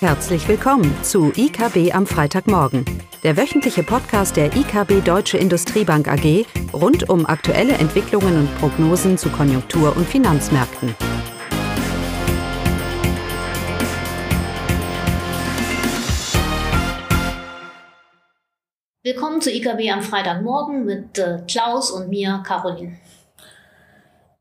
Herzlich willkommen zu IKB am Freitagmorgen, der wöchentliche Podcast der IKB Deutsche Industriebank AG rund um aktuelle Entwicklungen und Prognosen zu Konjunktur- und Finanzmärkten. Willkommen zu IKB am Freitagmorgen mit äh, Klaus und mir, Caroline.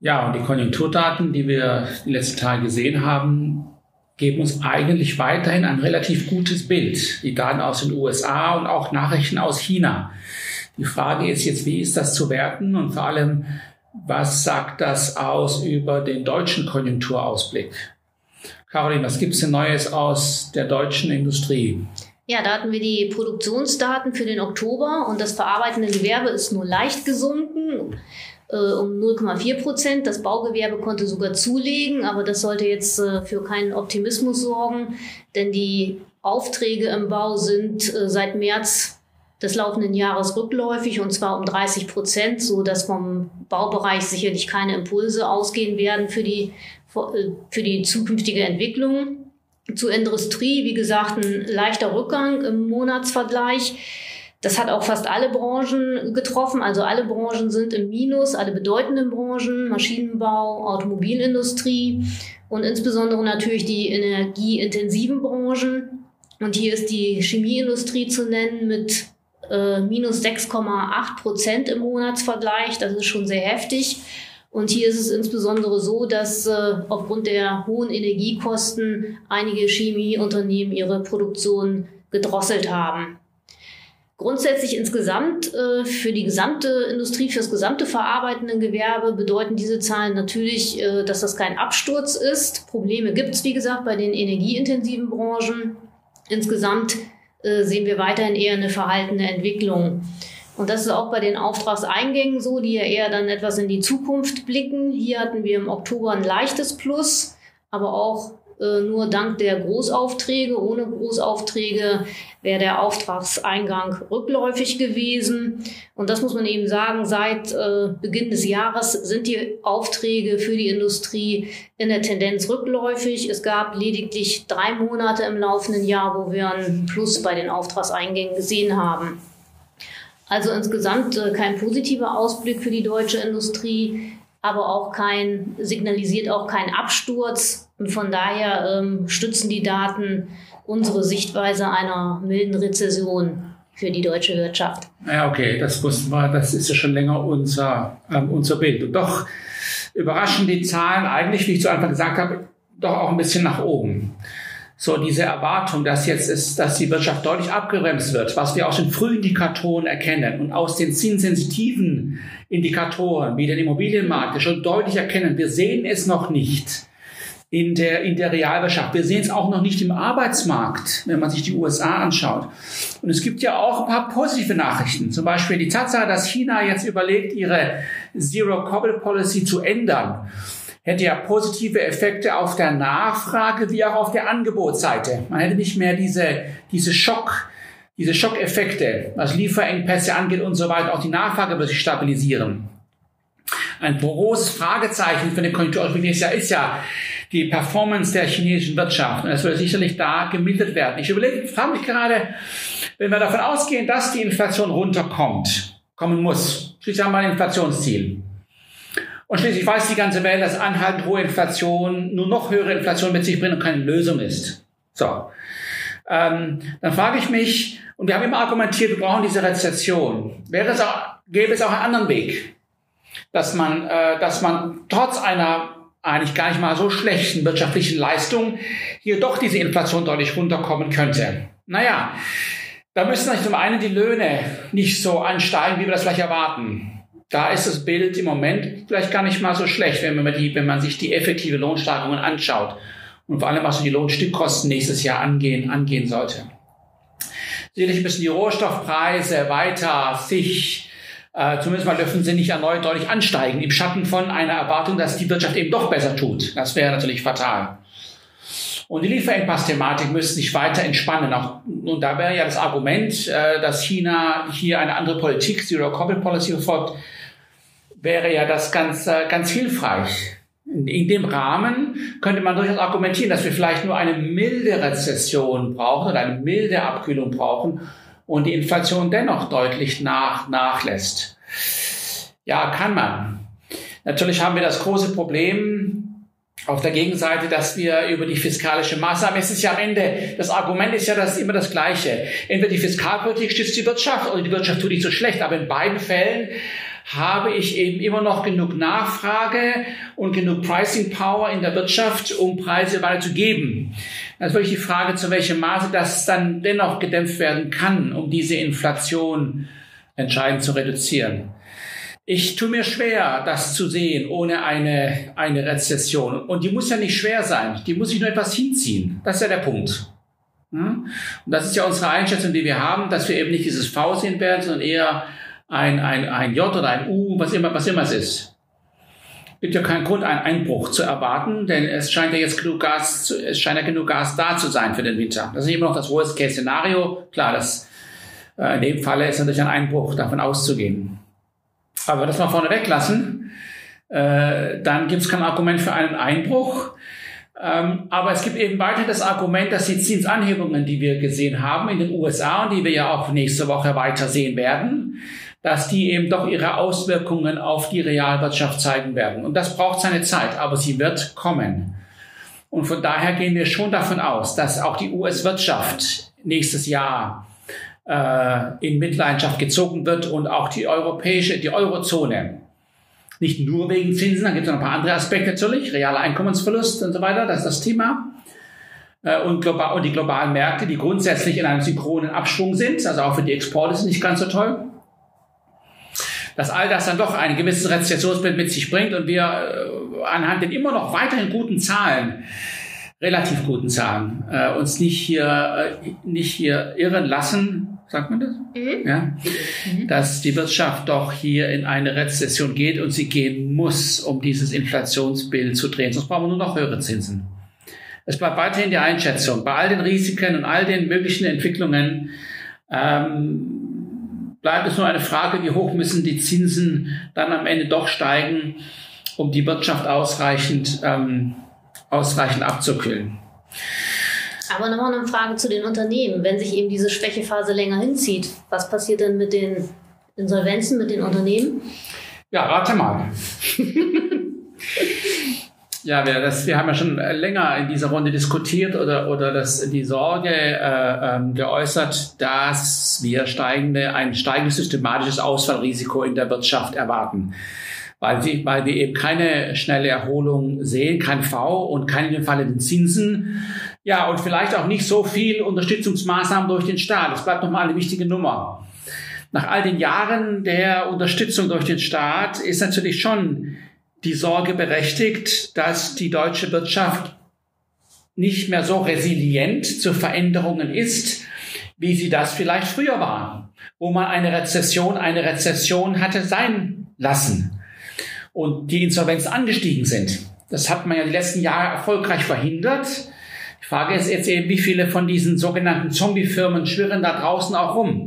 Ja, und die Konjunkturdaten, die wir die letzten Tage gesehen haben, geben uns eigentlich weiterhin ein relativ gutes Bild. Die Daten aus den USA und auch Nachrichten aus China. Die Frage ist jetzt, wie ist das zu werten und vor allem, was sagt das aus über den deutschen Konjunkturausblick? Caroline, was gibt es denn Neues aus der deutschen Industrie? Ja, da hatten wir die Produktionsdaten für den Oktober und das verarbeitende Gewerbe ist nur leicht gesunken äh, um 0,4 Prozent. Das Baugewerbe konnte sogar zulegen, aber das sollte jetzt äh, für keinen Optimismus sorgen, denn die Aufträge im Bau sind äh, seit März des laufenden Jahres rückläufig und zwar um 30 Prozent, so dass vom Baubereich sicherlich keine Impulse ausgehen werden für die, äh, für die zukünftige Entwicklung. Zur Industrie, wie gesagt, ein leichter Rückgang im Monatsvergleich. Das hat auch fast alle Branchen getroffen. Also alle Branchen sind im Minus, alle bedeutenden Branchen, Maschinenbau, Automobilindustrie und insbesondere natürlich die energieintensiven Branchen. Und hier ist die Chemieindustrie zu nennen mit äh, minus 6,8 Prozent im Monatsvergleich. Das ist schon sehr heftig. Und hier ist es insbesondere so, dass äh, aufgrund der hohen Energiekosten einige Chemieunternehmen ihre Produktion gedrosselt haben. Grundsätzlich insgesamt äh, für die gesamte Industrie, für das gesamte verarbeitende Gewerbe bedeuten diese Zahlen natürlich, äh, dass das kein Absturz ist. Probleme gibt es, wie gesagt, bei den energieintensiven Branchen. Insgesamt äh, sehen wir weiterhin eher eine verhaltene Entwicklung. Und das ist auch bei den Auftragseingängen so, die ja eher dann etwas in die Zukunft blicken. Hier hatten wir im Oktober ein leichtes Plus, aber auch nur dank der Großaufträge. Ohne Großaufträge wäre der Auftragseingang rückläufig gewesen. Und das muss man eben sagen, seit äh, Beginn des Jahres sind die Aufträge für die Industrie in der Tendenz rückläufig. Es gab lediglich drei Monate im laufenden Jahr, wo wir einen Plus bei den Auftragseingängen gesehen haben. Also insgesamt äh, kein positiver Ausblick für die deutsche Industrie aber auch kein, signalisiert auch keinen Absturz. Und von daher ähm, stützen die Daten unsere Sichtweise einer milden Rezession für die deutsche Wirtschaft. Ja, okay, das wussten wir, das ist ja schon länger unser, ähm, unser Bild. Und doch überraschen die Zahlen eigentlich, wie ich zu Anfang gesagt habe, doch auch ein bisschen nach oben so diese Erwartung, dass jetzt ist, dass die Wirtschaft deutlich abgebremst wird, was wir aus den Frühindikatoren erkennen und aus den zinssensitiven Indikatoren wie den Immobilienmarkt schon deutlich erkennen. Wir sehen es noch nicht in der, in der Realwirtschaft. Wir sehen es auch noch nicht im Arbeitsmarkt, wenn man sich die USA anschaut. Und es gibt ja auch ein paar positive Nachrichten. Zum Beispiel die Tatsache, dass China jetzt überlegt, ihre Zero-Covid-Policy zu ändern hätte ja positive Effekte auf der Nachfrage wie auch auf der Angebotsseite. Man hätte nicht mehr diese, diese Schock, diese Schockeffekte, was Lieferengpässe angeht und so weiter. Auch die Nachfrage wird sich stabilisieren. Ein großes Fragezeichen für den Konjunktur nächstes Jahr ist ja die Performance der chinesischen Wirtschaft. Und das wird sicherlich da gemildert werden. Ich überlege, frage mich gerade, wenn wir davon ausgehen, dass die Inflation runterkommt, kommen muss. Schließlich haben wir ein Inflationsziel. Und schließlich weiß die ganze Welt, dass anhaltend hohe Inflation nur noch höhere Inflation mit sich bringt und keine Lösung ist. So. Ähm, dann frage ich mich, und wir haben immer argumentiert, wir brauchen diese Rezession. Wäre es auch, gäbe es auch einen anderen Weg, dass man, äh, dass man trotz einer eigentlich gar nicht mal so schlechten wirtschaftlichen Leistung hier doch diese Inflation deutlich runterkommen könnte. Naja, da müssen natürlich zum einen die Löhne nicht so ansteigen, wie wir das vielleicht erwarten da ist das Bild im Moment vielleicht gar nicht mal so schlecht, wenn man, die, wenn man sich die effektive Lohnsteigerungen anschaut und vor allem was so die Lohnstückkosten nächstes Jahr angehen, angehen sollte. Sicherlich müssen die Rohstoffpreise weiter sich, äh, zumindest mal dürfen sie nicht erneut deutlich ansteigen, im Schatten von einer Erwartung, dass die Wirtschaft eben doch besser tut. Das wäre natürlich fatal. Und die Lieferengpass-Thematik müsste sich weiter entspannen. Auch, und da wäre ja das Argument, äh, dass China hier eine andere Politik, Zero-Covid-Policy verfolgt, wäre ja das ganz, äh, ganz hilfreich. In dem Rahmen könnte man durchaus argumentieren, dass wir vielleicht nur eine milde Rezession brauchen oder eine milde Abkühlung brauchen und die Inflation dennoch deutlich nach, nachlässt. Ja, kann man. Natürlich haben wir das große Problem auf der Gegenseite, dass wir über die fiskalische Maßnahme, es ist ja am Ende, das Argument ist ja das immer das Gleiche. Entweder die Fiskalpolitik stützt die Wirtschaft oder die Wirtschaft tut nicht so schlecht, aber in beiden Fällen habe ich eben immer noch genug Nachfrage und genug Pricing Power in der Wirtschaft, um Preise weiterzugeben. Das ist wirklich die Frage, zu welchem Maße das dann dennoch gedämpft werden kann, um diese Inflation entscheidend zu reduzieren. Ich tue mir schwer, das zu sehen ohne eine, eine Rezession. Und die muss ja nicht schwer sein. Die muss sich nur etwas hinziehen. Das ist ja der Punkt. Und das ist ja unsere Einschätzung, die wir haben, dass wir eben nicht dieses V sehen werden, sondern eher ein, ein, ein J oder ein U, was immer, was immer es ist. Gibt ja keinen Grund, einen Einbruch zu erwarten, denn es scheint ja jetzt genug Gas, es scheint ja genug Gas da zu sein für den Winter. Das ist immer noch das Worst-Case-Szenario. Klar, das, äh, in dem Falle ist natürlich ein Einbruch davon auszugehen. Aber das mal vorne weglassen, äh, dann gibt es kein Argument für einen Einbruch. Ähm, aber es gibt eben weiter das Argument, dass die Zinsanhebungen, die wir gesehen haben in den USA und die wir ja auch nächste Woche weiter sehen werden, dass die eben doch ihre Auswirkungen auf die Realwirtschaft zeigen werden. Und das braucht seine Zeit, aber sie wird kommen. Und von daher gehen wir schon davon aus, dass auch die US-Wirtschaft nächstes Jahr äh, in Mitleidenschaft gezogen wird und auch die europäische, die Eurozone. Nicht nur wegen Zinsen, da gibt es noch ein paar andere Aspekte natürlich, realer Einkommensverlust und so weiter, das ist das Thema. Äh, und, global, und die globalen Märkte, die grundsätzlich in einem synchronen Abschwung sind, also auch für die Exporte ist nicht ganz so toll dass all das dann doch ein gewisses Rezessionsbild mit sich bringt und wir äh, anhand den immer noch weiterhin guten Zahlen, relativ guten Zahlen, äh, uns nicht hier, äh, nicht hier irren lassen, sagt man das? Mhm. Ja? Mhm. Dass die Wirtschaft doch hier in eine Rezession geht und sie gehen muss, um dieses Inflationsbild zu drehen. Sonst brauchen wir nur noch höhere Zinsen. Es bleibt weiterhin die Einschätzung. Bei all den Risiken und all den möglichen Entwicklungen ähm, bleibt es nur eine Frage, wie hoch müssen die Zinsen dann am Ende doch steigen, um die Wirtschaft ausreichend, ähm, ausreichend abzukühlen. Aber nochmal eine Frage zu den Unternehmen. Wenn sich eben diese Schwächephase länger hinzieht, was passiert denn mit den Insolvenzen, mit den Unternehmen? Ja, rate mal. Ja, wir, das, wir haben ja schon länger in dieser Runde diskutiert oder, oder das, die Sorge äh, ähm, geäußert, dass wir steigende, ein steigendes systematisches Ausfallrisiko in der Wirtschaft erwarten. Weil wir, weil wir eben keine schnelle Erholung sehen, kein V und keine fallenden Zinsen. Ja, und vielleicht auch nicht so viel Unterstützungsmaßnahmen durch den Staat. Das bleibt nochmal eine wichtige Nummer. Nach all den Jahren der Unterstützung durch den Staat ist natürlich schon die Sorge berechtigt, dass die deutsche Wirtschaft nicht mehr so resilient zu Veränderungen ist, wie sie das vielleicht früher war, wo man eine Rezession eine Rezession hatte sein lassen und die Insolvenzen angestiegen sind. Das hat man ja die letzten Jahre erfolgreich verhindert. Die Frage ist jetzt eben, wie viele von diesen sogenannten Zombie-Firmen schwirren da draußen auch rum.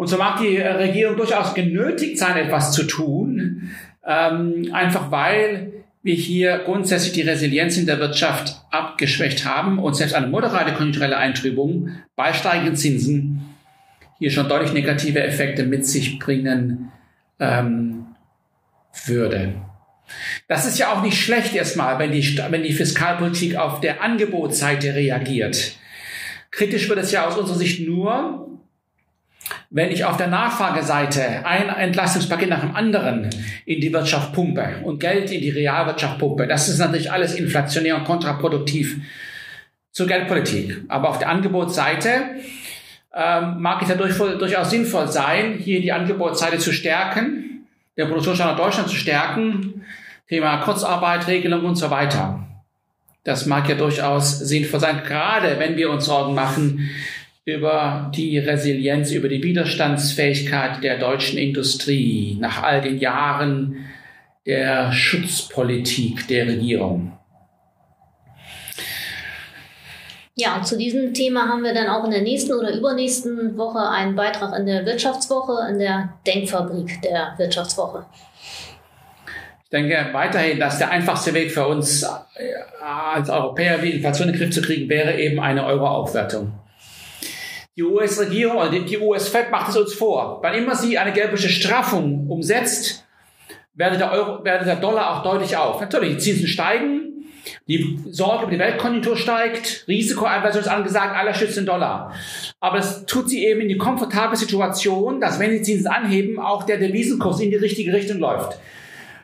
Und so mag die Regierung durchaus genötigt sein, etwas zu tun, ähm, einfach weil wir hier grundsätzlich die Resilienz in der Wirtschaft abgeschwächt haben und selbst eine moderate konjunkturelle Eintrübung bei steigenden Zinsen hier schon deutlich negative Effekte mit sich bringen ähm, würde. Das ist ja auch nicht schlecht erstmal, wenn die, wenn die Fiskalpolitik auf der Angebotsseite reagiert. Kritisch wird es ja aus unserer Sicht nur, wenn ich auf der Nachfrageseite ein Entlastungspaket nach dem anderen in die Wirtschaft pumpe und Geld in die Realwirtschaft pumpe, das ist natürlich alles inflationär und kontraproduktiv zur Geldpolitik. Aber auf der Angebotsseite ähm, mag es ja durch, durchaus sinnvoll sein, hier die Angebotsseite zu stärken, der Produktionsstandort Deutschland zu stärken, Thema Kurzarbeit, Regelung und so weiter. Das mag ja durchaus sinnvoll sein, gerade wenn wir uns Sorgen machen über die Resilienz, über die Widerstandsfähigkeit der deutschen Industrie nach all den Jahren der Schutzpolitik der Regierung. Ja, und zu diesem Thema haben wir dann auch in der nächsten oder übernächsten Woche einen Beitrag in der Wirtschaftswoche, in der Denkfabrik der Wirtschaftswoche. Ich denke weiterhin, dass der einfachste Weg für uns äh, als Europäer, die Inflation in den Griff zu kriegen, wäre eben eine Euro-Aufwertung. Die US-Regierung oder die US-Fed macht es uns vor. Wann immer sie eine geldpolitische Straffung umsetzt, werde der, Euro, werde der Dollar auch deutlich auf. Natürlich, die Zinsen steigen, die Sorge über die Weltkonjunktur steigt, Risikoeinweisung ist angesagt, aller schützt den Dollar. Aber es tut sie eben in die komfortable Situation, dass wenn die Zinsen anheben, auch der Devisenkurs in die richtige Richtung läuft.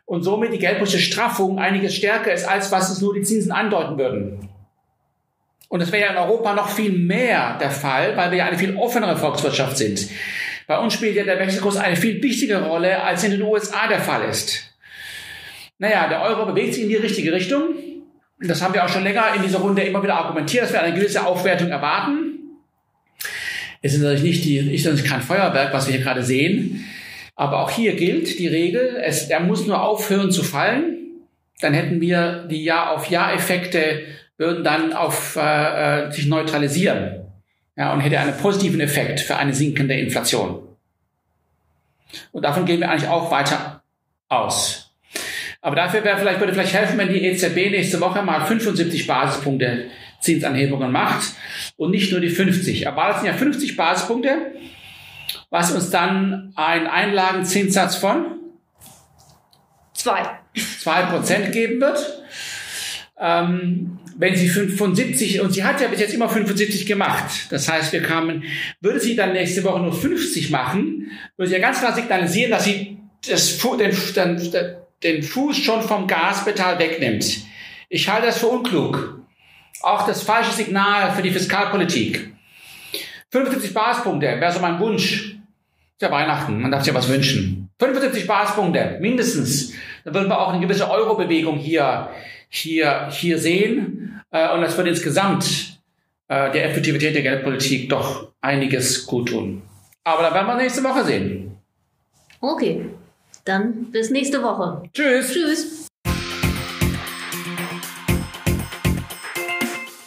Und somit die geldpolitische Straffung einiges stärker ist, als was es nur die Zinsen andeuten würden. Und das wäre ja in Europa noch viel mehr der Fall, weil wir ja eine viel offenere Volkswirtschaft sind. Bei uns spielt ja der Wechselkurs eine viel wichtigere Rolle, als in den USA der Fall ist. Naja, der Euro bewegt sich in die richtige Richtung. Das haben wir auch schon länger in dieser Runde immer wieder argumentiert, dass wir eine gewisse Aufwertung erwarten. Es ist natürlich nicht die, ist natürlich kein Feuerwerk, was wir hier gerade sehen. Aber auch hier gilt die Regel, es, er muss nur aufhören zu fallen. Dann hätten wir die Jahr-auf-Jahr-Effekte würden dann auf äh, äh, sich neutralisieren ja, und hätte einen positiven Effekt für eine sinkende Inflation. Und davon gehen wir eigentlich auch weiter aus. Aber dafür wäre vielleicht, würde vielleicht helfen, wenn die EZB nächste Woche mal 75 Basispunkte Zinsanhebungen macht und nicht nur die 50. Aber das sind ja 50 Basispunkte, was uns dann einen Einlagenzinssatz von zwei zwei Prozent geben wird. Ähm, wenn sie 75, und sie hat ja bis jetzt immer 75 gemacht, das heißt, wir kamen, würde sie dann nächste Woche nur 50 machen, würde sie ja ganz klar signalisieren, dass sie das, den, den, Fuß schon vom Gaspedal wegnimmt. Ich halte das für unklug. Auch das falsche Signal für die Fiskalpolitik. 75 Basispunkte wäre so mein Wunsch. Ist ja Weihnachten, man darf sich ja was wünschen. 75 Basispunkte, mindestens. Dann würden wir auch eine gewisse Euro-Bewegung hier, hier, hier sehen. Äh, und das würde insgesamt äh, der Effektivität der Geldpolitik doch einiges gut tun. Aber da werden wir nächste Woche sehen. Okay, dann bis nächste Woche. Tschüss. Tschüss.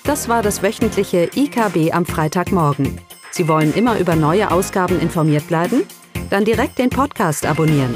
Das war das wöchentliche IKB am Freitagmorgen. Sie wollen immer über neue Ausgaben informiert bleiben? Dann direkt den Podcast abonnieren.